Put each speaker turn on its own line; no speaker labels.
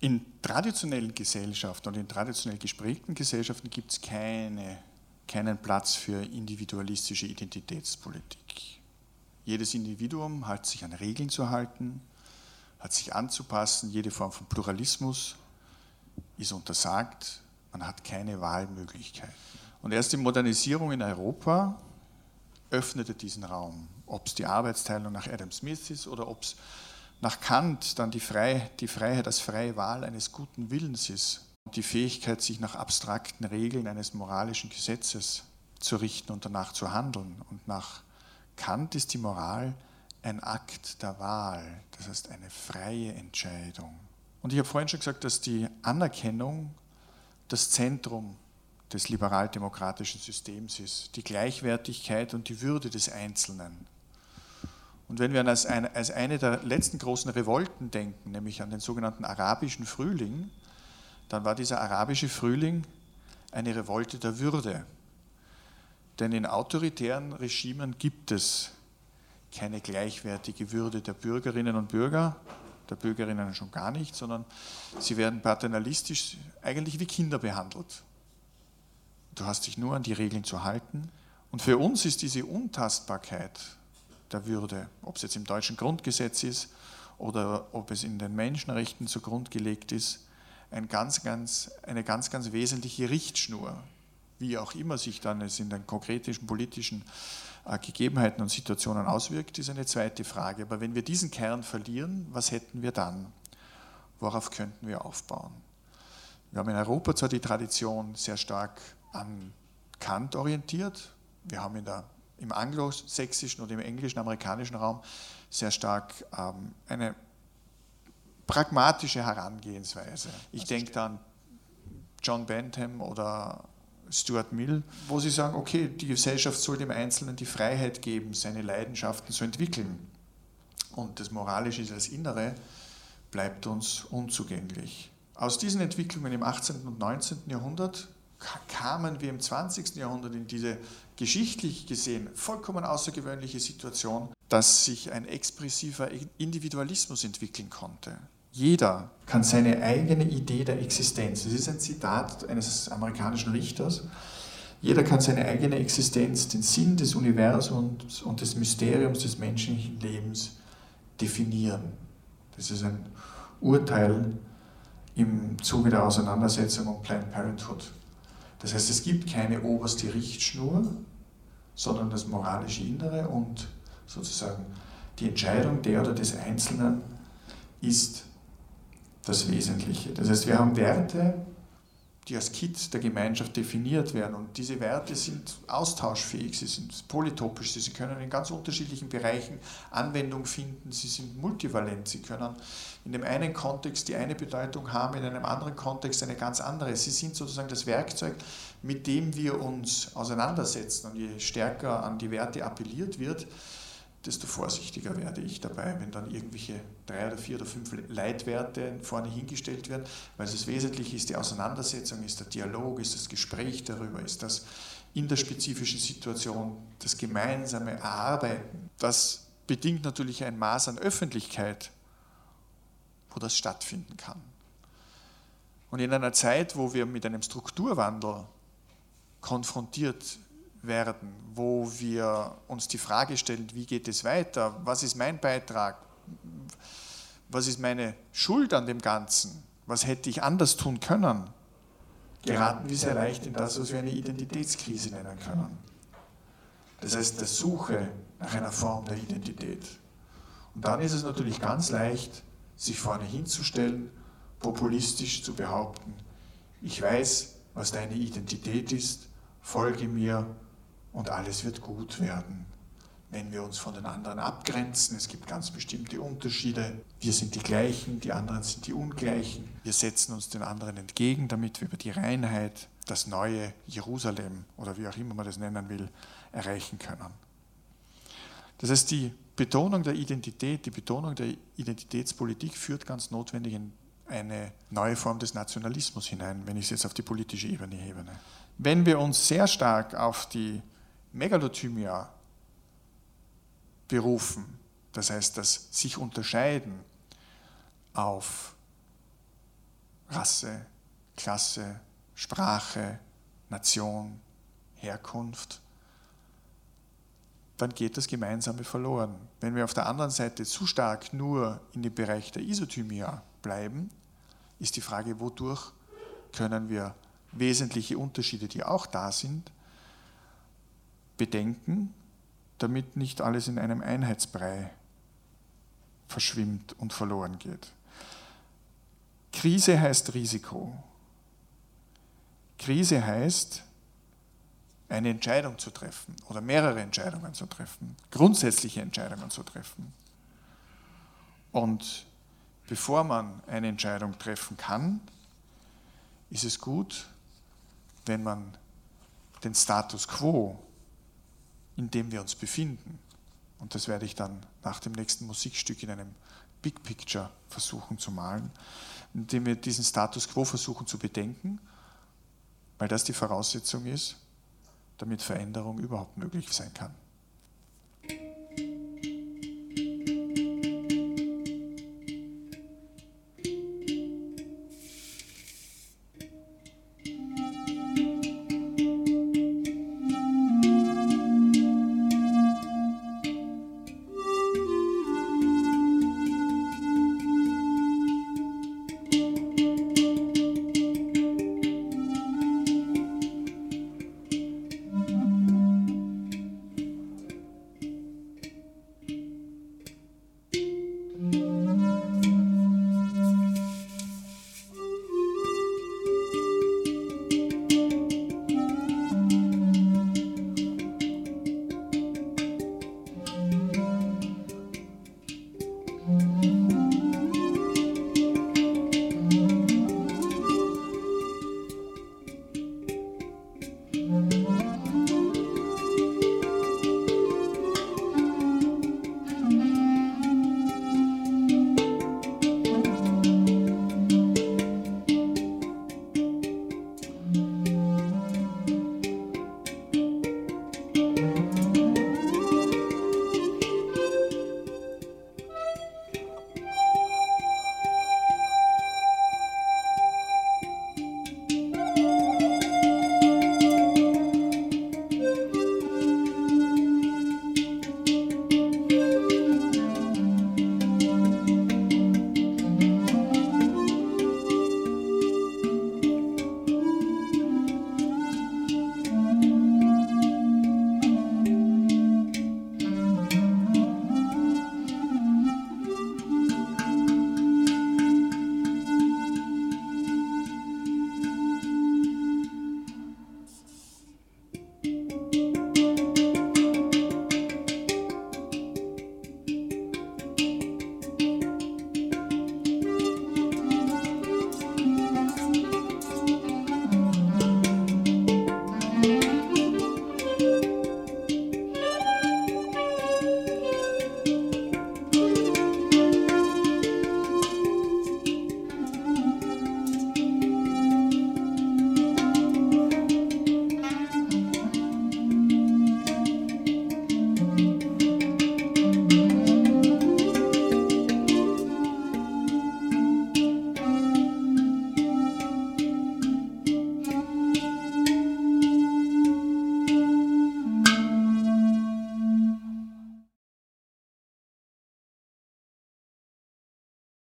In traditionellen Gesellschaften und in traditionell gesprägten Gesellschaften gibt es keine, keinen Platz für individualistische Identitätspolitik. Jedes Individuum hat sich an Regeln zu halten, hat sich anzupassen, jede Form von Pluralismus ist untersagt, man hat keine Wahlmöglichkeit. Und erst die Modernisierung in Europa öffnete diesen Raum. Ob es die Arbeitsteilung nach Adam Smith ist oder ob es nach Kant dann die, Frei, die Freiheit als freie Wahl eines guten Willens ist und die Fähigkeit, sich nach abstrakten Regeln eines moralischen Gesetzes zu richten und danach zu handeln. Und nach Kant ist die Moral ein Akt der Wahl, das heißt eine freie Entscheidung. Und ich habe vorhin schon gesagt, dass die Anerkennung das Zentrum des liberaldemokratischen Systems ist, die Gleichwertigkeit und die Würde des Einzelnen. Und wenn wir an als eine, als eine der letzten großen Revolten denken, nämlich an den sogenannten arabischen Frühling, dann war dieser arabische Frühling eine Revolte der Würde. Denn in autoritären Regimen gibt es keine gleichwertige Würde der Bürgerinnen und Bürger, der Bürgerinnen schon gar nicht, sondern sie werden paternalistisch eigentlich wie Kinder behandelt. Du hast dich nur an die Regeln zu halten. Und für uns ist diese Untastbarkeit der Würde, ob es jetzt im deutschen Grundgesetz ist oder ob es in den Menschenrechten zugrunde gelegt ist, ein ganz, ganz, eine ganz, ganz wesentliche Richtschnur, wie auch immer sich dann es in den konkreten politischen äh, Gegebenheiten und Situationen auswirkt, ist eine zweite Frage. Aber wenn wir diesen Kern verlieren, was hätten wir dann? Worauf könnten wir aufbauen? Wir haben in Europa zwar die Tradition sehr stark an Kant orientiert. Wir haben in der, im anglosächsischen oder im englischen, amerikanischen Raum sehr stark ähm, eine pragmatische Herangehensweise. Ich denke da an John Bentham oder Stuart Mill, wo sie sagen, okay, die Gesellschaft soll dem Einzelnen die Freiheit geben, seine Leidenschaften zu entwickeln. Und das Moralische als Innere bleibt uns unzugänglich. Aus diesen Entwicklungen im 18. und 19. Jahrhundert kamen wir im 20. Jahrhundert in diese geschichtlich gesehen vollkommen außergewöhnliche Situation, dass sich ein expressiver Individualismus entwickeln konnte. Jeder kann seine eigene Idee der Existenz, das ist ein Zitat eines amerikanischen Richters, jeder kann seine eigene Existenz, den Sinn des Universums und des Mysteriums des menschlichen Lebens definieren. Das ist ein Urteil im Zuge der Auseinandersetzung um Planned Parenthood. Das heißt, es gibt keine oberste Richtschnur, sondern das moralische Innere und sozusagen die Entscheidung der oder des Einzelnen ist das Wesentliche. Das heißt, wir haben Werte, die als Kit der Gemeinschaft definiert werden. Und diese Werte sind austauschfähig, sie sind polytopisch, sie können in ganz unterschiedlichen Bereichen Anwendung finden, sie sind multivalent, sie können in dem einen Kontext die eine Bedeutung haben, in einem anderen Kontext eine ganz andere. Sie sind sozusagen das Werkzeug, mit dem wir uns auseinandersetzen. Und je stärker an die Werte appelliert wird, desto vorsichtiger werde ich dabei, wenn dann irgendwelche drei oder vier oder fünf Leitwerte vorne hingestellt werden, weil es wesentlich ist, die Auseinandersetzung, ist der Dialog, ist das Gespräch darüber, ist das in der spezifischen Situation das gemeinsame Erarbeiten. Das bedingt natürlich ein Maß an Öffentlichkeit, wo das stattfinden kann. Und in einer Zeit, wo wir mit einem Strukturwandel konfrontiert werden, wo wir uns die Frage stellen, wie geht es weiter, was ist mein Beitrag, was ist meine Schuld an dem Ganzen, was hätte ich anders tun können, geraten wir sehr leicht in das, was wir eine Identitätskrise nennen können. Das heißt, der Suche nach einer Form der Identität. Und dann ist es natürlich ganz leicht, sich vorne hinzustellen, populistisch zu behaupten, ich weiß, was deine Identität ist, folge mir und alles wird gut werden. Wenn wir uns von den anderen abgrenzen, es gibt ganz bestimmte Unterschiede. Wir sind die Gleichen, die anderen sind die Ungleichen. Wir setzen uns den anderen entgegen, damit wir über die Reinheit das neue Jerusalem oder wie auch immer man das nennen will, erreichen können. Das heißt, die Betonung der Identität, die Betonung der Identitätspolitik führt ganz notwendig in eine neue Form des Nationalismus hinein, wenn ich es jetzt auf die politische Ebene hebe. Wenn wir uns sehr stark auf die Megalothymia berufen, das heißt das sich unterscheiden auf Rasse, Klasse, Sprache, Nation, Herkunft, dann geht das Gemeinsame verloren. Wenn wir auf der anderen Seite zu stark nur in dem Bereich der Isotymia bleiben, ist die Frage, wodurch können wir wesentliche Unterschiede, die auch da sind, bedenken, damit nicht alles in einem Einheitsbrei verschwimmt und verloren geht. Krise heißt Risiko. Krise heißt, eine Entscheidung zu treffen oder mehrere Entscheidungen zu treffen, grundsätzliche Entscheidungen zu treffen. Und bevor man eine Entscheidung treffen kann, ist es gut, wenn man den Status quo, in dem wir uns befinden, und das werde ich dann nach dem nächsten Musikstück in einem Big Picture versuchen zu malen, indem wir diesen Status quo versuchen zu bedenken, weil das die Voraussetzung ist, damit Veränderung überhaupt möglich sein kann.